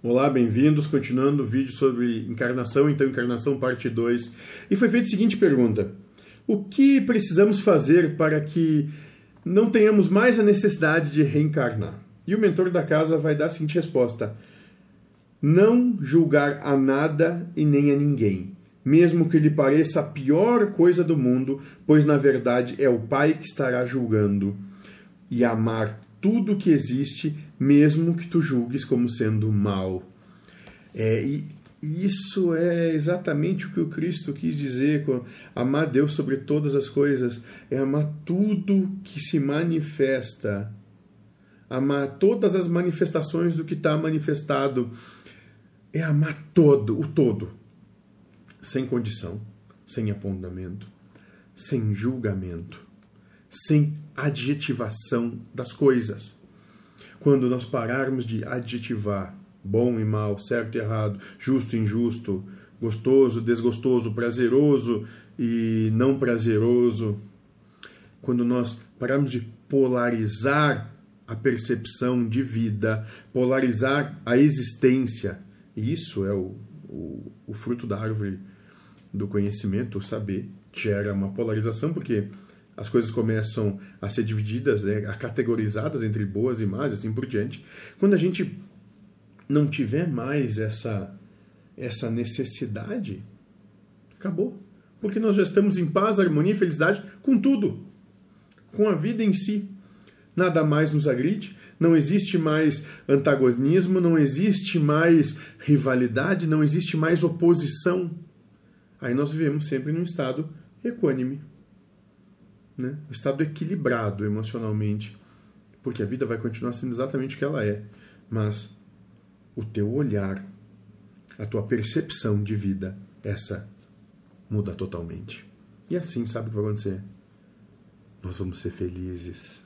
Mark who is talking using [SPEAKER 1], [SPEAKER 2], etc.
[SPEAKER 1] Olá, bem-vindos. Continuando o vídeo sobre encarnação, então, encarnação parte 2. E foi feita a seguinte pergunta: O que precisamos fazer para que não tenhamos mais a necessidade de reencarnar? E o mentor da casa vai dar a seguinte resposta: Não julgar a nada e nem a ninguém, mesmo que lhe pareça a pior coisa do mundo, pois na verdade é o Pai que estará julgando, e amar tudo que existe, mesmo que tu julgues como sendo mal. É, e isso é exatamente o que o Cristo quis dizer com amar Deus sobre todas as coisas, é amar tudo que se manifesta, amar todas as manifestações do que está manifestado, é amar todo, o todo, sem condição, sem apontamento, sem julgamento sem adjetivação das coisas. Quando nós pararmos de adjetivar bom e mal, certo e errado, justo e injusto, gostoso, desgostoso, prazeroso e não prazeroso, quando nós pararmos de polarizar a percepção de vida, polarizar a existência, e isso é o, o, o fruto da árvore do conhecimento, o saber, gera uma polarização, porque as coisas começam a ser divididas, né, a categorizadas entre boas e más, assim por diante. Quando a gente não tiver mais essa essa necessidade, acabou. Porque nós já estamos em paz, harmonia e felicidade com tudo, com a vida em si. Nada mais nos agride, não existe mais antagonismo, não existe mais rivalidade, não existe mais oposição. Aí nós vivemos sempre num estado equânime né? um estado equilibrado emocionalmente, porque a vida vai continuar sendo exatamente o que ela é, mas o teu olhar, a tua percepção de vida, essa muda totalmente. E assim, sabe o que vai acontecer? Nós vamos ser felizes.